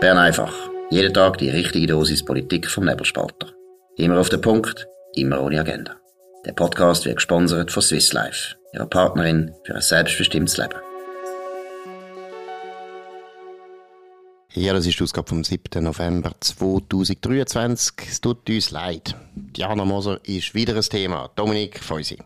Bern einfach. Jeden Tag die richtige Dosis Politik vom Nebelspalter. Immer auf den Punkt, immer ohne Agenda. Der Podcast wird gesponsert von Swiss Life, ihrer Partnerin für ein selbstbestimmtes Leben. Ja, das ist die Ausgabe vom 7. November 2023. Es tut uns leid. Diana Moser ist wieder ein Thema. Dominik Feusi.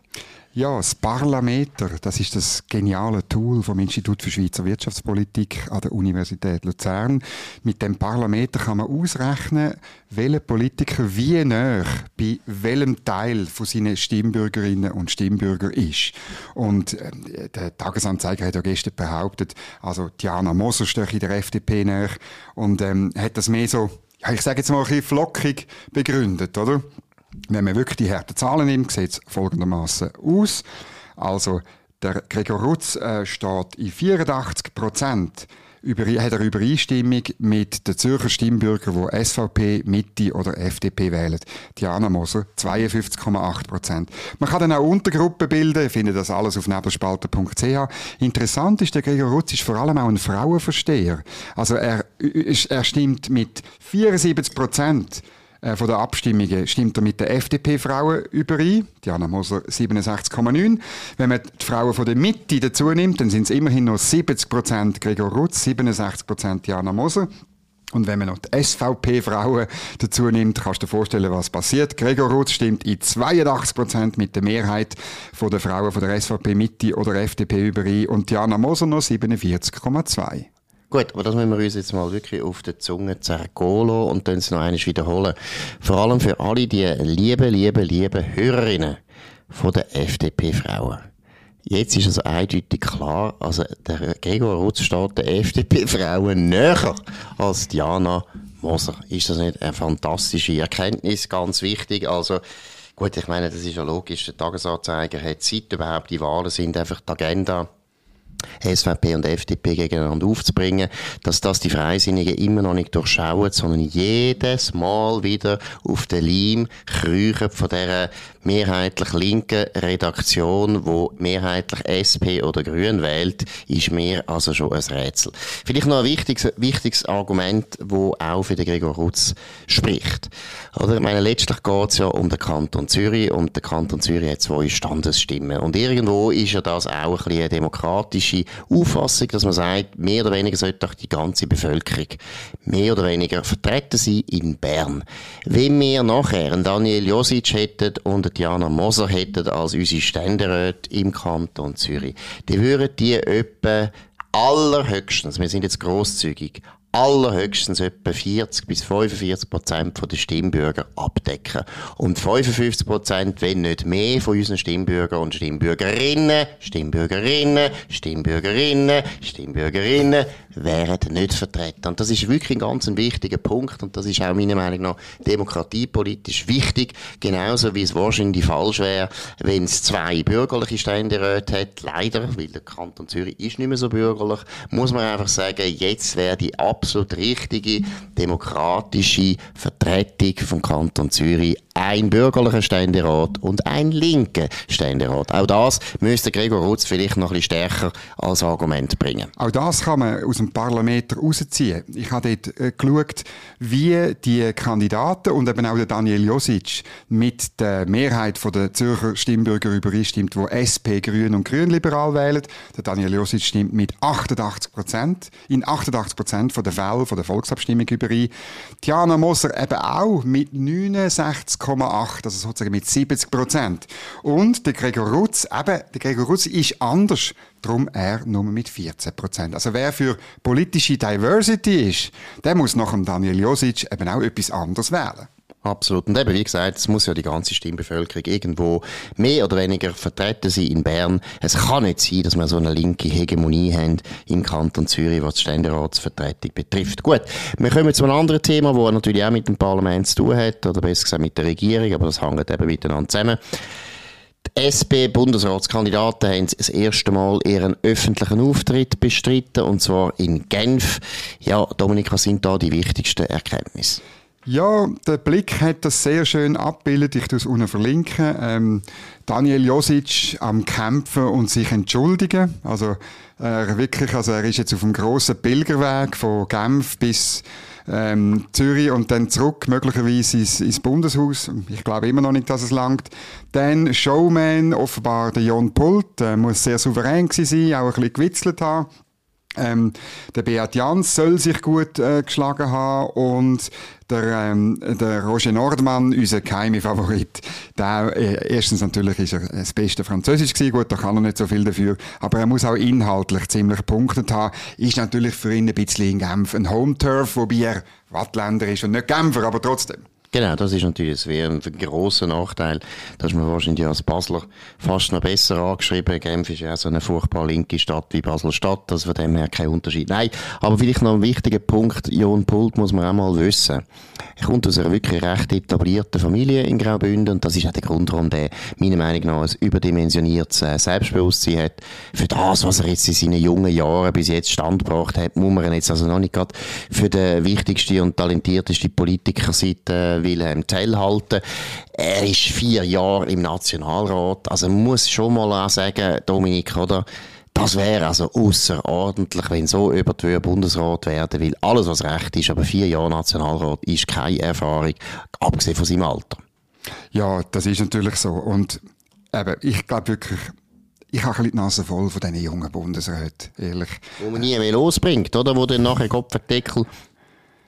Ja, das Parlameter, das ist das geniale Tool vom Institut für Schweizer Wirtschaftspolitik an der Universität Luzern. Mit dem Parlameter kann man ausrechnen, welcher Politiker wie näher bei welchem Teil von seinen Stimmbürgerinnen und Stimmbürger ist. Und äh, der Tagesanzeiger hat ja gestern behauptet, also Diana Moser steht in der FDP näher und ähm, hat das mehr so, ich sage jetzt mal ein bisschen flockig begründet, oder? Wenn man wirklich die harten Zahlen nimmt, sieht es folgendermaßen aus. Also, der Gregor Rutz äh, steht in 84 Prozent über, hat er Übereinstimmung mit den Zürcher Stimmbürgern, die SVP, Mitte oder FDP wählen. Diana Moser, 52,8 Prozent. Man kann dann auch Untergruppen bilden, findet das alles auf nebelspalter.ch. Interessant ist, der Gregor Rutz ist vor allem auch ein Frauenversteher. Also er, er stimmt mit 74 Prozent äh, von der Abstimmungen stimmt er mit den FDP-Frauen überein. Diana Moser 67,9. Wenn man die Frauen von der Mitte dazu nimmt, dann sind es immerhin noch 70% Gregor Rutz, 67% Diana Moser. Und wenn man noch die SVP-Frauen dazu nimmt, kannst du dir vorstellen, was passiert. Gregor Rutz stimmt in 82% mit der Mehrheit von der Frauen von der SVP Mitte oder FDP überein und Diana Moser noch 47,2. Gut, aber das müssen wir uns jetzt mal wirklich auf der Zunge zergehen und dann es noch einmal wiederholen. Vor allem für alle die lieben, lieben, lieben Hörerinnen von der FDP-Frauen. Jetzt ist es eindeutig klar, also der Gregor Rutz steht der FDP-Frauen näher als Diana Moser. Ist das nicht eine fantastische Erkenntnis? Ganz wichtig. Also, gut, ich meine, das ist ja logisch. Der Tagesanzeiger hat seit überhaupt die Wahlen sind einfach die Agenda SVP und FDP gegeneinander aufzubringen, dass das die Freisinnigen immer noch nicht durchschauen, sondern jedes Mal wieder auf den Leim kriechen von dieser mehrheitlich linken Redaktion, wo mehrheitlich SP oder Grün wählt, ist mir also schon ein Rätsel. Vielleicht noch ein wichtiges, wichtiges Argument, wo auch für den Gregor Rutz spricht. Oder? Ich meine, letztlich geht es ja um den Kanton Zürich und der Kanton Zürich hat zwei Standesstimmen. Und irgendwo ist ja das auch ein bisschen eine demokratische Auffassung, dass man sagt, mehr oder weniger sollte doch die ganze Bevölkerung mehr oder weniger vertreten sein in Bern. Wenn wir nachher einen Daniel Josic hätten und Diana Moser hätten als unsere Ständeräte im Kanton Zürich, die würden die etwa allerhöchstens, wir sind jetzt großzügig, allerhöchstens etwa 40 bis 45 Prozent der Stimmbürger abdecken. Und 55 Prozent, wenn nicht mehr, von unseren Stimmbürgern und Stimmbürgerinnen, Stimmbürgerinnen, Stimmbürgerinnen, Stimmbürgerinnen wären nicht vertreten. Und das ist wirklich ein ganz wichtiger Punkt und das ist auch meiner Meinung nach demokratiepolitisch wichtig, genauso wie es wahrscheinlich falsch wäre, wenn es zwei bürgerliche Ständeräte hat. Leider, weil der Kanton Zürich ist nicht mehr so bürgerlich, muss man einfach sagen, jetzt wäre die Ab absolut richtige demokratische Vertretung vom Kanton Zürich ein bürgerlicher Ständerat und ein linker Ständerat. Auch das müsste Gregor Rutz vielleicht noch ein stärker als Argument bringen. Auch das kann man aus dem Parlament rausziehen. Ich habe dort äh, geschaut, wie die Kandidaten und eben auch der Daniel Josic mit der Mehrheit der Zürcher Stimmbürger übereinstimmt, wo SP, Grün und Grünliberal wählen. Der Daniel Josic stimmt mit 88 Prozent, in 88 Prozent der Fälle von der Volksabstimmung überein. Diana Moser eben auch mit 69 8,8, also sozusagen mit 70 Prozent. Und der Gregor Rutz, eben, der Gregor Rutz ist anders, darum er nur mit 14 Prozent. Also wer für politische Diversity ist, der muss nach dem Daniel Josic eben auch etwas anderes wählen. Absolut. Und eben, wie gesagt, es muss ja die ganze Stimmbevölkerung irgendwo mehr oder weniger vertreten sein in Bern. Es kann nicht sein, dass wir so eine linke Hegemonie haben im Kanton Zürich, was die Ständeratsvertretung betrifft. Gut, wir kommen zu einem anderen Thema, das natürlich auch mit dem Parlament zu tun hat, oder besser gesagt mit der Regierung, aber das hängt eben miteinander zusammen. Die SP-Bundesratskandidaten haben das erste Mal ihren öffentlichen Auftritt bestritten, und zwar in Genf. Ja, Dominika, sind da die wichtigsten Erkenntnisse? Ja, der Blick hat das sehr schön abgebildet. Ich tue es unten verlinken. Ähm, Daniel Josic am Kämpfen und sich entschuldigen. Also, äh, wirklich, also er ist jetzt auf dem grossen Pilgerweg von Genf bis ähm, Zürich und dann zurück, möglicherweise ins, ins Bundeshaus. Ich glaube immer noch nicht, dass es langt. Dann Showman, offenbar der Jon Pult, äh, muss sehr souverän gewesen sein, auch ein bisschen gewitzelt haben. Ähm, der Beat Jans soll sich gut äh, geschlagen haben und der, ähm, der Roger Nordmann, unser geheime Favorit, der, äh, erstens natürlich ist er das beste Französisch gewesen, gut, da kann er nicht so viel dafür, aber er muss auch inhaltlich ziemlich punktet haben, ist natürlich für ihn ein bisschen in Genf ein Home-Turf, wobei er Wattländer ist und nicht Genfer, aber trotzdem. Genau, das ist natürlich ein, ein grosser Nachteil. Da ist man wahrscheinlich als Basler fast noch besser angeschrieben. Genf ist ja auch so eine furchtbar linke Stadt wie Basel-Stadt, also von dem her kein Unterschied. Nein, aber vielleicht noch ein wichtiger Punkt, Jon Pult muss man auch mal wissen. Er kommt aus einer wirklich recht etablierten Familie in Graubünden und das ist auch der Grund, warum der meiner Meinung nach ein überdimensioniertes äh, Selbstbewusstsein hat. Für das, was er jetzt in seinen jungen Jahren bis jetzt standgebracht hat, muss man jetzt also noch nicht gerade für den wichtigsten und talentiertesten Politiker seit äh, Wilhelm Tell halten. Er ist vier Jahre im Nationalrat. Also man muss schon mal auch sagen, Dominik, oder? Das wäre also außerordentlich, wenn so über die Bundesrat werden, weil alles, was recht ist, aber vier Jahre Nationalrat ist keine Erfahrung, abgesehen von seinem Alter. Ja, das ist natürlich so. Und eben, ich glaube wirklich, ich habe ein bisschen die Nase voll von diesen jungen Bundesräten, ehrlich. Wo man nie mehr losbringt, oder? Wo dann nachher Kopfendeckel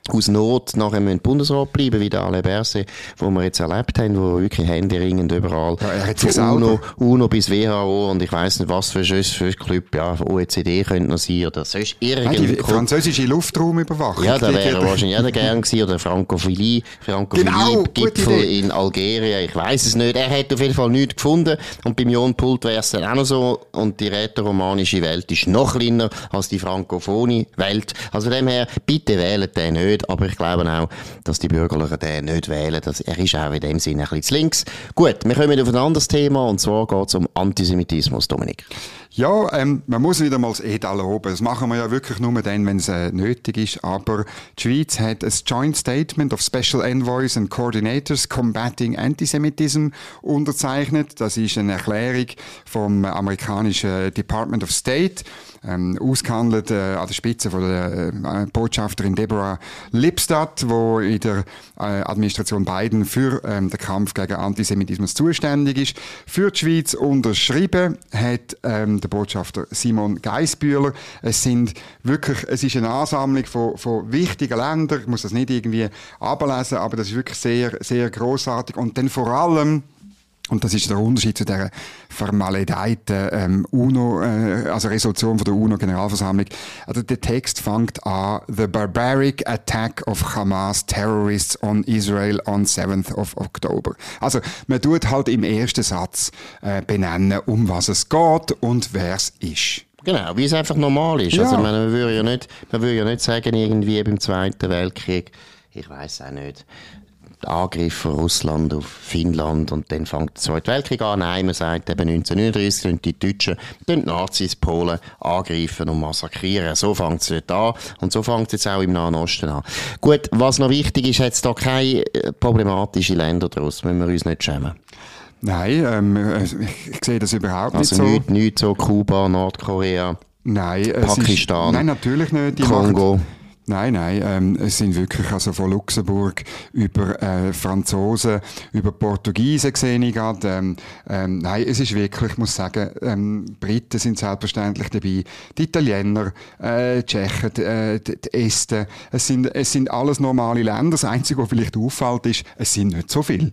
aus Not nachher im Bundesrat bleiben, wie der Alain Berset, wo wir jetzt erlebt haben, wo wirklich händeringend überall ja, er hat von UNO, UNO bis WHO und ich weiss nicht, was für ein für Club, ja, OECD könnte noch sein, oder sonst Nein, die irgendein Club. französische Luftraumüberwachung. Ja, da wäre wahrscheinlich jeder gern gewesen, oder Frankophilie, Genau, Frankophilie-Gipfel Idee. in Algerien, ich weiss es nicht. Er hat auf jeden Fall nichts gefunden und beim Jon Pult wäre es dann auch noch so und die rätoromanische Welt ist noch kleiner als die frankophone Welt. Also dem her, bitte wählt den nicht, aber ich glaube auch, dass die Bürgerlichen den nicht wählen. Das, er ist auch in dem Sinne ein bisschen links. Gut, wir kommen auf ein anderes Thema und zwar geht es um Antisemitismus, Dominik. Ja, ähm, man muss wieder mal das EDA loben. Das machen wir ja wirklich nur dann, wenn es äh, nötig ist. Aber die Schweiz hat ein Joint Statement of Special Envoys and Coordinators Combating Antisemitism unterzeichnet. Das ist eine Erklärung vom amerikanischen Department of State, ähm, ausgehandelt äh, an der Spitze von der äh, Botschafterin Deborah Lipstadt, wo in der äh, Administration Biden für ähm, den Kampf gegen Antisemitismus zuständig ist. Für die Schweiz unterschrieben hat ähm, der Botschafter Simon Geisbühler. Es sind wirklich, es ist eine Ansammlung von, von wichtigen Ländern. Ich muss das nicht irgendwie ablesen, aber das ist wirklich sehr, sehr großartig. Und dann vor allem und das ist der Unterschied zu der vermaledeiten ähm, UNO, äh, also Resolution von der UNO-Generalversammlung. Also der Text fängt an: The barbaric attack of Hamas terrorists on Israel on 7th of October. Also man tut halt im ersten Satz äh, benennen, um was es geht und wer es ist. Genau, wie es einfach normal ist. Ja. Also, meine, man würde ja nicht, man würde ja nicht sagen, irgendwie beim Zweiten Weltkrieg, ich weiß auch nicht, Angriff von Russland auf Finnland und dann fängt der Zweite Weltkrieg an. Nein, man sagt eben 1939 sind die Deutschen, die Nazis Polen angreifen und massakrieren. So fängt es dort an und so fängt es jetzt auch im Nahen Osten an. Gut, was noch wichtig ist, hat es da keine äh, problematischen Länder draus, müssen wir uns nicht schämen. Nein, ähm, äh, ich, sehe das überhaupt Also nicht so. nicht, nicht so Kuba, Nordkorea, Nein, Pakistan, Ist, nein, natürlich nicht. Die Kongo. Machen, Nein, nein, ähm, es sind wirklich also von Luxemburg über äh, Franzosen, über Portugiesen gesehen ich gerade. Ähm, ähm, nein, es ist wirklich, ich muss sagen, ähm, Briten sind selbstverständlich dabei, die Italiener, äh, die Tschechen, die, äh, die, Esten. Es sind, es sind alles normale Länder. Das Einzige, was vielleicht auffällt, ist, es sind nicht so viele.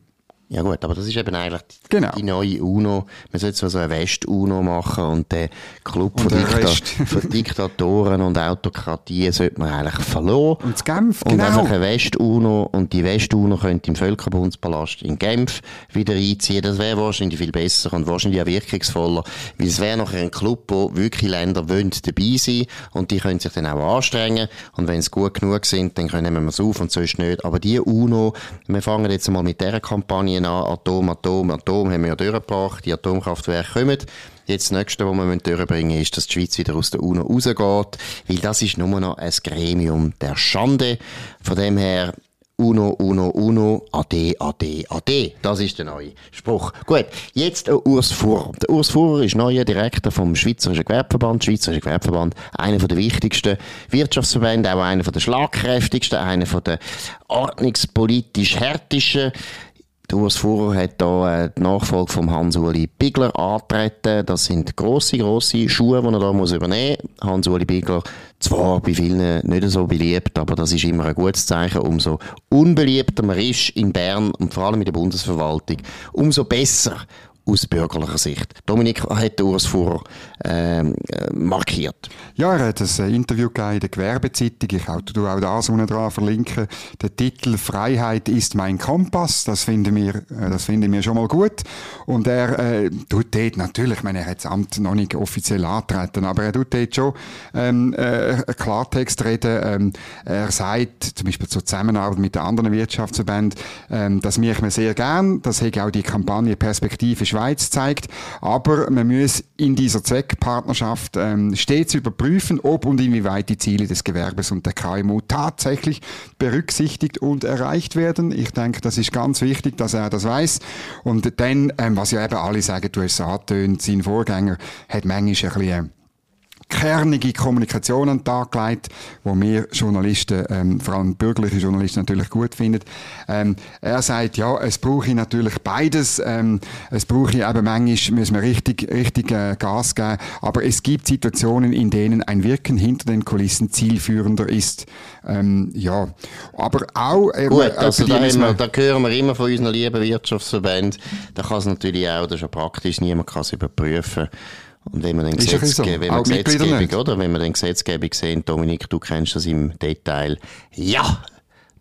Ja gut, aber das ist eben eigentlich die, Genau. die neue UNO. Man sollte zwar so eine West-UNO machen und den Club Und von, Dikta von Diktatoren und Autokratien sollte man eigentlich verloren. Und das Genf, Und genau. einfach eine West-UNO und die West-UNO könnte im Völkerbundspalast in Genf wieder einziehen. Das wäre wahrscheinlich viel besser und wahrscheinlich auch wirkungsvoller, weil es wäre nachher ein Club, wo wirklich Länder wollen dabei sein und die können sich dann auch anstrengen und wenn es gut genug sind, dann können wir es auf und sonst nicht. Aber die UNO, wir fangen jetzt mal mit dieser Kampagne an, Atom, Atom, Atom haben wir ja durchgebracht, die Atomkraftwerke kommen. Jetzt das Nächste, was wir durchbringen müssen, ist, dass die Schweiz wieder aus der UNO rausgeht, weil das ist nur noch ein Gremium der Schande. Von dem her, Uno, Uno, Uno, Ade, Ade, Ade. Das ist der neue Spruch. Gut, jetzt Urs Fuhrer. Der Urs Fuhrer ist neuer Direktor vom Schweizerischen Gewerbeverband. Schweizerische Gewerbeverband, einer der wichtigsten Wirtschaftsverbände, auch einer der schlagkräftigsten, einer der ordnungspolitisch härtesten. Der Urs Fuhrer hat hier äh, die Nachfolge von Hans-Uli Bigler antreten. Das sind grosse, grosse Schuhe, die er hier muss übernehmen muss. Hans-Uli Bigler, zwar bei vielen nicht so beliebt, aber das ist immer ein gutes Zeichen. Umso unbeliebter man ist in Bern und vor allem in der Bundesverwaltung, umso besser aus bürgerlicher Sicht. Dominik hat Urs Fuhrer ähm, äh, markiert. Ja, er hat ein äh, Interview in der Gewerbezeitung. Ich auch, du auch das unten dran verlinken. Der Titel Freiheit ist mein Kompass. Das finden wir, äh, das finden wir schon mal gut. Und er äh, tut dort natürlich, ich meine, er hat das Amt noch nicht offiziell antreten, aber er tut dort schon ähm, äh, Klartext reden. Ähm, er sagt, zum Beispiel zur Zusammenarbeit mit den anderen Wirtschaftsverbänden, ähm, das mache ich mir sehr gern. Das hat auch die Kampagne perspektivisch Schweiz zeigt. Aber man muss in dieser Zweckpartnerschaft ähm, stets überprüfen, ob und inwieweit die Ziele des Gewerbes und der KMU tatsächlich berücksichtigt und erreicht werden. Ich denke, das ist ganz wichtig, dass er das weiß. Und dann, ähm, was ja eben alle sagen, du hast es angetönt, sein Vorgänger hat manchmal ein bisschen kernige Kommunikation an den Tag gelegt, wo wir Journalisten, ähm, vor allem bürgerliche Journalisten natürlich gut finden. Ähm, er sagt, ja, es brauche natürlich beides. Ähm, es brauche eben manchmal, müssen wir richtig, richtig äh, Gas geben. Aber es gibt Situationen, in denen ein Wirken hinter den Kulissen zielführender ist. Ähm, ja, aber auch... Äh, Gut, also da, wir, da hören wir immer von unseren lieben Wirtschaftsverbänden, da kann es natürlich auch, das ist ja praktisch, niemand kann es überprüfen. Und wenn man dann Gesetzgebung, so. wenn man Gesetzgebung, oder? Wenn man dann Gesetzgebung sehen, Dominik, du kennst das im Detail. Ja,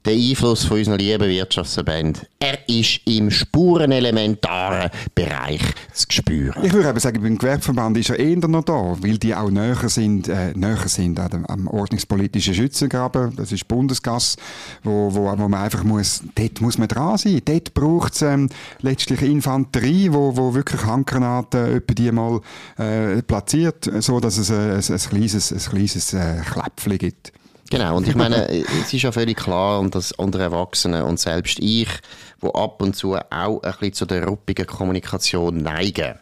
der Einfluss von unseren lieben Wirtschaftsverbänden, er ist im spurenelementaren Bereich zu spüren. Ich würde eben sagen, beim Gewerbeverband ist er eher noch da, weil die auch näher sind, äh, näher sind am, am ordnungspolitischen Schützengraben. Das ist Bundesgas, wo, wo, wo man einfach muss, dort muss man dran sein. Dort braucht es ähm, letztlich Infanterie, wo, wo wirklich Handgranaten etwa die mal äh, platziert, so dass es äh, ein, ein kleines, ein kleines äh, Kläpfchen gibt. Genau, und ich meine, es ist ja völlig klar, und das unter Erwachsenen und selbst ich, wo ab und zu auch ein bisschen zu der ruppigen Kommunikation neigen.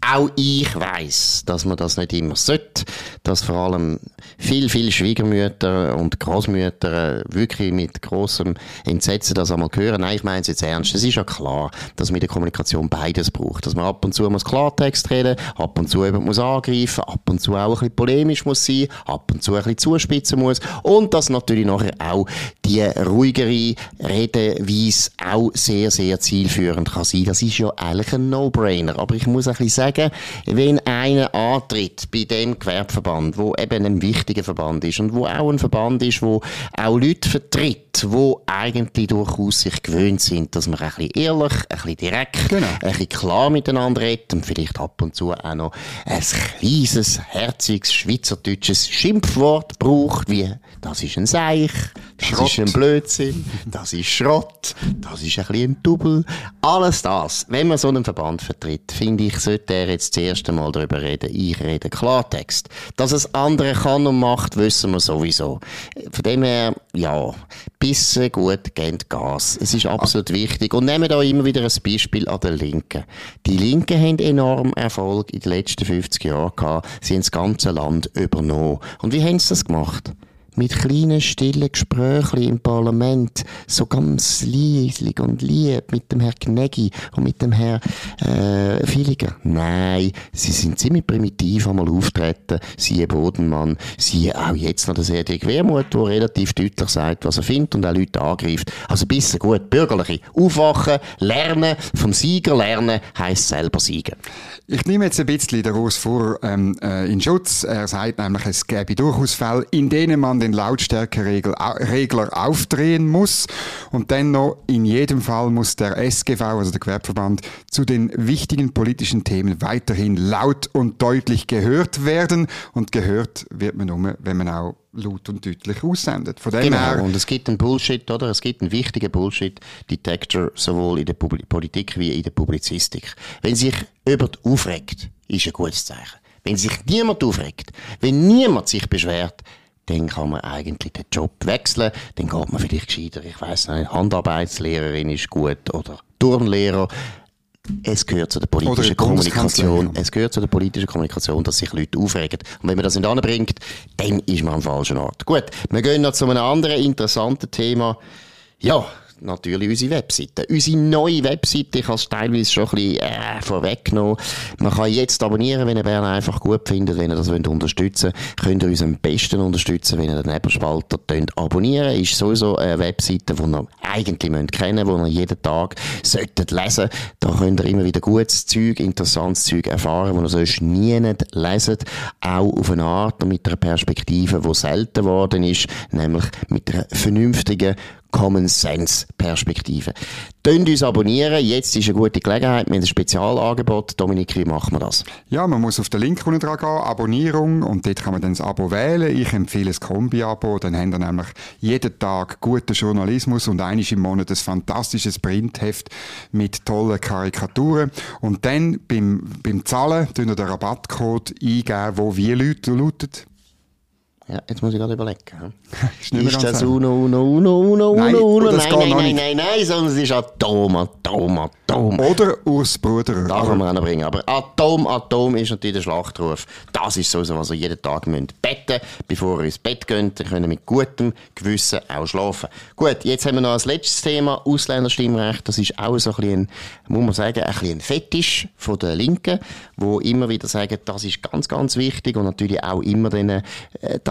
Auch ich weiß, dass man das nicht immer sollte, dass vor allem viel, viel Schwiegermütter und Großmütter wirklich mit großem Entsetzen das einmal hören. Nein, ich meine es jetzt ernst. Es ist ja klar, dass man in der Kommunikation beides braucht. Dass man ab und zu muss Klartext reden, ab und zu eben muss angreifen, ab und zu auch ein bisschen polemisch muss sein, ab und zu ein bisschen zuspitzen muss und dass natürlich nachher auch die ruhigere Redeweise auch sehr, sehr zielführend kann sein. Das ist ja eigentlich ein No-Brainer. Aber ich muss ein bisschen sagen, wenn einer antritt bei dem Gewerbeverband, wo eben ein wichtiger Verband ist und wo auch ein Verband ist, wo auch Leute vertritt, wo eigentlich durchaus sich gewöhnt sind, dass man ein bisschen ehrlich, ein bisschen direkt, genau. ein bisschen klar miteinander redet und vielleicht ab und zu auch noch ein kleines, herziges, schweizerdeutsches Schimpfwort braucht, wie das ist ein Seich, das Schrott. ist ein Blödsinn, das ist Schrott, das ist ein bisschen ein Double. Alles das, wenn man so einen Verband vertritt, finde ich, sollte er jetzt das erste Mal darüber reden. Ich rede Klartext. Dass es andere kann und macht, wissen wir sowieso. Von dem her, ja, bisschen gut geht Gas. Es ist absolut wichtig. Und nehmen da immer wieder ein Beispiel an der Linken. Die Linken haben enorm Erfolg in den letzten 50 Jahren gehabt. Sie haben das ganze Land übernommen. Und wie haben sie das gemacht? Mit kleinen, stillen Gesprächen im Parlament, so ganz leislich und lieb mit dem Herrn Gnegi und mit dem Herrn äh, Filiger. Nein, sie sind ziemlich primitiv einmal auftreten, siehe Bodenmann, siehe auch jetzt noch der Cedric Wermuth, der relativ deutlich sagt, was er findet und auch Leute angreift. Also ein bisschen gut, bürgerliche. Aufwachen, lernen, vom Sieger lernen, heisst selber siegen. Ich nehme jetzt ein bisschen Urs vor ähm, äh, in Schutz. Er sagt nämlich, es gäbe durchaus Fälle, in denen man den Lautstärkeregler aufdrehen muss. Und dennoch, in jedem Fall muss der SGV, also der Gewerbeverband, zu den wichtigen politischen Themen weiterhin laut und deutlich gehört werden. Und gehört wird man nur, wenn man auch laut und deutlich aussendet. Von dem genau, her und es gibt einen Bullshit, oder? Es gibt einen wichtigen Bullshit-Detector sowohl in der Politik wie in der Publizistik. Wenn sich jemand aufregt, ist ein gutes Zeichen. Wenn sich niemand aufregt, wenn niemand sich beschwert, dann kann man eigentlich den Job wechseln. Dann geht man vielleicht gescheiter, ich weiss nicht, Handarbeitslehrerin ist gut oder Turnlehrer. Es gehört zu der politischen Kommunikation. Es gehört zu der politischen Kommunikation, dass sich Leute aufregen. Und wenn man das nicht anbringt, dann ist man am falschen Ort. Gut, wir gehen noch zu einem anderen interessanten Thema. Ja, natürlich unsere Webseite. Unsere neue Webseite, ich habe es teilweise schon ein bisschen äh, vorweggenommen. Man kann jetzt abonnieren, wenn ihr Bern einfach gut findet, wenn ihr das wollt unterstützen wollt. Könnt ihr uns am besten unterstützen, wenn ihr den Nebenspalter abonnieren Ist sowieso eine Webseite, die ihr eigentlich kennen müsst, die ihr jeden Tag solltet lesen Da könnt ihr immer wieder gutes Zeug, interessantes Zeug erfahren, das ihr sonst nie nicht leset. Auch auf eine Art und mit einer Perspektive, die selten geworden ist, nämlich mit einer vernünftigen, Common Sense Perspektive. Tönt uns abonnieren. Jetzt ist eine gute Gelegenheit. Wir haben ein Spezialangebot. Dominik, wie machen wir das? Ja, man muss auf den Link unten dran gehen, Abonnierung, und dort kann man dann das Abo wählen. Ich empfehle das Kombi-Abo. Dann haben wir nämlich jeden Tag guten Journalismus und einiges im Monat ein fantastisches Printheft mit tollen Karikaturen. Und dann beim, beim Zahlen, tun wir den Rabattcode eingeben, wo wie lautet. Ja, jetzt muss ich gerade überlegen. ist, ist das Uno, Uno, Uno, Uno, nein, Uno, Uno? Nein, nein, nein, nein, nein, sondern es ist Atom, Atom, Atom. Oder Urs Bruder. Da kann man auch noch bringen. Aber Atom, Atom ist natürlich der Schlachtruf. Das ist so, was ihr jeden Tag müsst betten bevor ihr ins Bett geht. Ihr könnt mit gutem Gewissen auch schlafen. Gut, jetzt haben wir noch als letztes Thema Ausländerstimmrecht. Das ist auch so ein bisschen, muss man sagen, ein bisschen ein Fetisch von der Linken, wo immer wieder sagen, das ist ganz, ganz wichtig und natürlich auch immer dann, äh,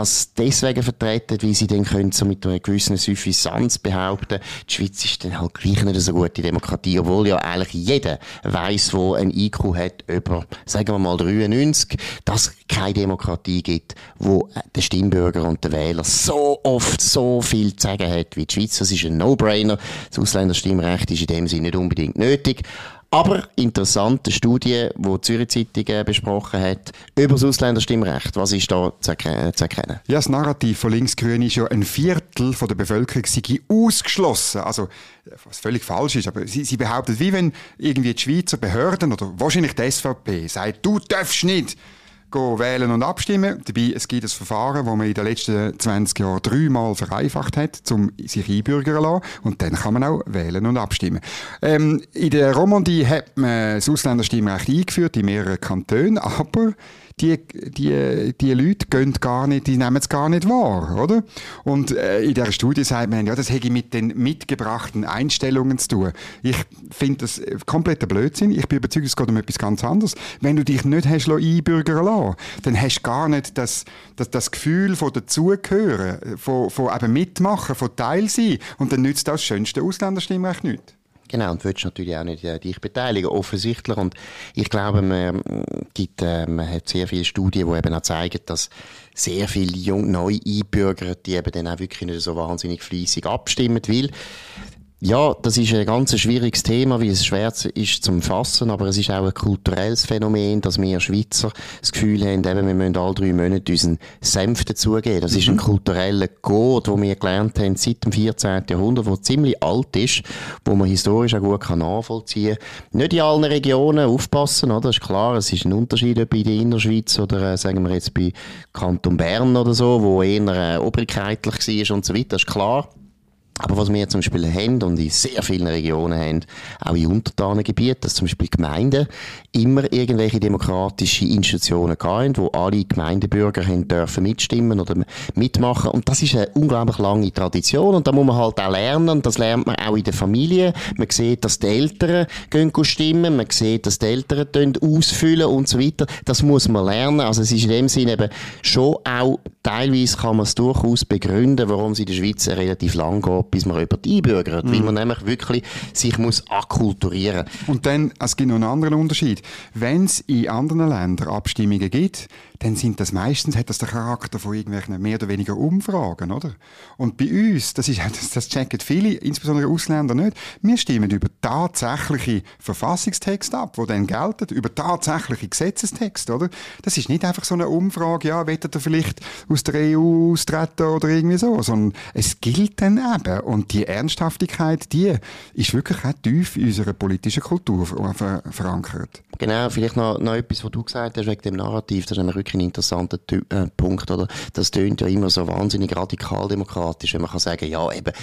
das deswegen vertreten, wie sie dann können so mit einer gewissen Suffisanz behaupten, die Schweiz ist dann halt gleich nicht so gute Demokratie, obwohl ja eigentlich jeder weiß, wo ein IQ hat über, sagen wir mal 93, dass es keine Demokratie gibt, wo der Stimmbürger und der Wähler so oft so viel zu sagen hat wie die Schweiz. Das ist ein No-Brainer. Das Ausländerstimmrecht ist in dem Sinne nicht unbedingt nötig. Aber interessante Studie, die die Zürich Zeitung besprochen hat, über das Ausländerstimmrecht. Was ist da zu, erkennen? Ja, das Narrativ von Linksgrün ist ja, ein Viertel von der Bevölkerung sei ausgeschlossen. Also, was völlig falsch ist, aber sie, sie behauptet, wie wenn irgendwie die Schweizer Behörden oder wahrscheinlich die SVP sagt, du darfst nicht wählen und abstimmen. Dabei, es gibt ein Verfahren, das man in den letzten 20 Jahren dreimal vereinfacht hat, um sich einbürgern zu lassen. Und dann kann man auch wählen und abstimmen. Ähm, in der Romandie hat man das Ausländerstimmrecht eingeführt, in mehreren Kantonen, aber die, die, die Leute gehen gar nicht, die nehmen es gar nicht wahr, oder? Und äh, in der Studie sagt man, ja, das hätte mit den mitgebrachten Einstellungen zu tun. Ich finde das kompletter Blödsinn. Ich bin überzeugt, es geht um etwas ganz anderes. Wenn du dich nicht hast einbürgern lassen, dann hast du gar nicht das, das, das Gefühl von dazugehören, von, von eben mitmachen, von Teil sein. Und dann nützt das schönste Ausländerstimmrecht nicht. Genau, und willst natürlich auch nicht äh, dich beteiligen, offensichtlich. Und ich glaube, man, gibt, äh, man hat sehr viele Studien, die eben auch zeigen, dass sehr viele jung, neu Einbürger, die eben dann auch wirklich nicht so wahnsinnig fleissig abstimmen, weil ja, das ist ein ganz schwieriges Thema, wie es schwer ist zum Fassen, aber es ist auch ein kulturelles Phänomen, dass wir Schweizer das Gefühl haben, eben, wir müssen alle drei Monate unseren Senf dazugeben. Das mhm. ist ein mhm. kultureller Code, den wir gelernt haben seit dem 14. Jahrhundert, der ziemlich alt ist, wo man historisch auch gut kann nachvollziehen kann. Nicht in allen Regionen aufpassen, oder? Das ist klar, es ist ein Unterschied, ob in der Innerschweiz oder, äh, sagen wir jetzt bei Kanton Bern oder so, wo eher äh, obrigkeitlich war und so weiter, das ist klar. Aber was wir zum Beispiel haben und in sehr vielen Regionen haben, auch in Untertanengebieten, dass zum Beispiel Gemeinden immer irgendwelche demokratische Institutionen hatten, wo alle Gemeindebürger haben dürfen mitstimmen oder mitmachen. Und das ist eine unglaublich lange Tradition und da muss man halt auch lernen das lernt man auch in der Familie. Man sieht, dass die Eltern gehen stimmen, man sieht, dass die Eltern ausfüllen und so weiter. Das muss man lernen. Also es ist in dem Sinne eben schon auch, teilweise kann man es durchaus begründen, warum es in der Schweiz relativ lang geht bis man jemanden einbürgert, mhm. weil man nämlich wirklich sich muss akkulturieren. Und dann, es gibt noch einen anderen Unterschied. Wenn es in anderen Ländern Abstimmungen gibt, dann sind das meistens, hat das den Charakter von irgendwelchen mehr oder weniger Umfragen, oder? Und bei uns, das ist, das, das checken viele, insbesondere Ausländer nicht, wir stimmen über tatsächliche Verfassungstexte ab, die dann gelten, über tatsächliche Gesetzestexte, oder? Das ist nicht einfach so eine Umfrage, ja, wettet ihr vielleicht aus der EU austreten oder irgendwie so, sondern es gilt dann eben. Und die Ernsthaftigkeit, die ist wirklich auch tief in unserer politischen Kultur ver verankert. Genau, vielleicht noch, noch etwas, was du gesagt hast, wegen dem Narrativ, das ist nämlich wirklich ein interessanter äh, Punkt, oder? Das tönt ja immer so wahnsinnig radikaldemokratisch, wenn man kann sagen, ja, eben,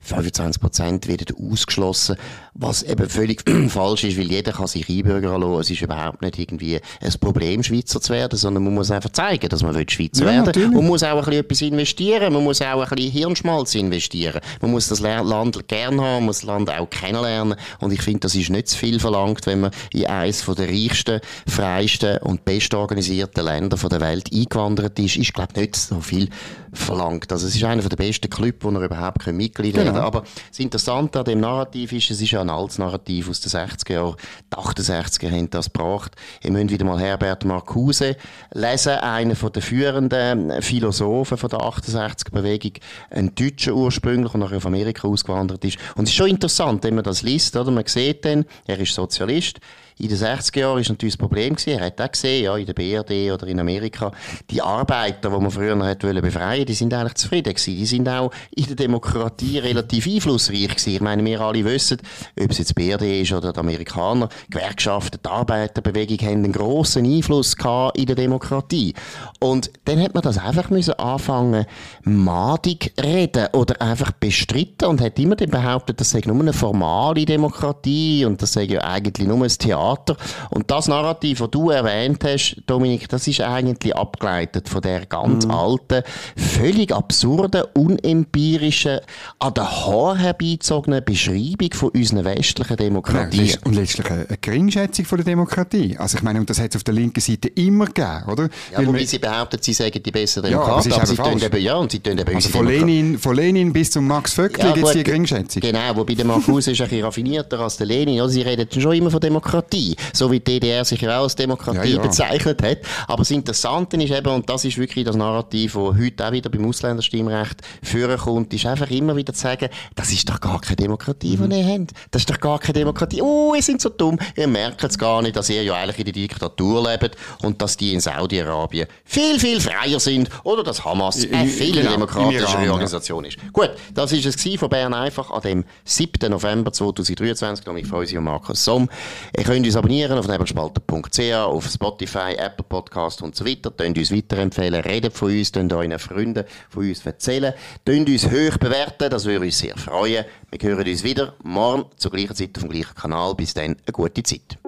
25 Prozent werden ausgeschlossen, was eben völlig falsch ist, weil jeder kann sich einbürgern lassen. Es ist überhaupt nicht irgendwie ein Problem, Schweizer zu werden, sondern man muss einfach zeigen, dass man Schweizer ja, werden natürlich. Man muss auch ein bisschen etwas investieren, man muss auch ein bisschen Hirnschmalz investieren. Man muss das Land gerne haben, man muss das Land auch kennenlernen und ich finde, das ist nicht zu viel verlangt, wenn man in eines der reichsten, freiesten und bestorganisierten Länder der Welt eingewandert ist, ist, glaube ich, nicht so viel verlangt. Also es ist einer der besten Clubs, wo er überhaupt Mitglied werden genau. Aber das Interessante an dem Narrativ ist, es ist ja ein altes Narrativ aus den 60er Jahren. Die 68er haben das gebracht. Ihr müsst wieder mal Herbert Marcuse lesen, einer den führenden Philosophen von der 68er-Bewegung, ein Deutscher ursprünglich und nachher auf Amerika ausgewandert ist. Und es ist schon interessant, wenn man das liest, oder? Man sieht dann, er ist Sozialist, in den 60er Jahren ist natürlich das Problem gewesen, er hat auch gesehen, ja, in der BRD oder in Amerika, die Arbeiter, die man früher hat wollen befreien, die sind eigentlich zufrieden gewesen. Die sind auch in der Demokratie relativ einflussreich gewesen. Ich meine, wir alle wissen, ob es jetzt BRD ist oder die Amerikaner, Gewerkschaften, die Arbeiterbewegung haben einen grossen Einfluss gehabt in der Demokratie. Und dann hat man das einfach müssen anfangen, madig reden oder einfach bestritten und hat immer behauptet, das sei nur eine formale Demokratie und das sei ja eigentlich nur ein Theater Theater. Und das Narrativ, das du erwähnt hast, Dominik, das ist eigentlich abgeleitet von der ganz mhm. alten, völlig absurden, unempirischen, an den Haaren herbeizogenen Beschreibung von unseren westlichen Demokratien. Ja, und letztlich eine Geringschätzung von der Demokratie. Also ich meine, und das hat es auf der linken Seite immer gegeben, oder? Ja, Weil wobei sie behaupten, sie sagen die besseren Demokraten, ja, aber, aber sie tun eben, ja, und sie tun eben also von Lenin, von Lenin bis zum Max Vöckli ja, gibt es die Geringschätzung. Genau, wobei der Marcuse ist ein bisschen raffinierter als der Lenin. Also sie reden schon immer von Demokratie. Demokratie, so wie die DDR sich ja auch als Demokratie ja, ja. bezeichnet hat. Aber das Interessante ist eben, und das ist wirklich das Narrativ, das heute auch wieder beim Ausländerstimmrecht vorkommt, ist einfach immer wieder zu sagen, das ist doch gar keine Demokratie, mhm. die ihr habt. Das ist doch gar keine Demokratie. Oh, ihr seid so dumm. Ihr merkt es gar nicht, dass ihr ja eigentlich in der Diktatur lebt und dass die in Saudi-Arabien viel, viel freier sind oder dass Hamas eine viel genau, demokratischere Organisation ist. Gut, das ist es von Bern einfach an dem 7. November 2023. Und ich freue mich auf Markus Somm. Ihr könnt uns abonnieren auf nebelspalter.ch, auf Spotify, Apple Podcast und so weiter. Könnt uns weiterempfehlen, redet von uns, könnt euren Freunden von uns erzählen, könnt uns hoch bewerten, das würde uns sehr freuen. Wir hören uns wieder morgen zur gleichen Zeit auf dem gleichen Kanal. Bis dann, eine gute Zeit.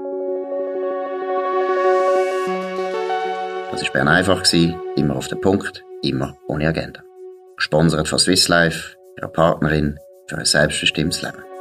Das war Bern einfach, immer auf den Punkt, immer ohne Agenda. Gesponsert von Swiss Life, ihrer Partnerin für ein selbstbestimmtes Leben.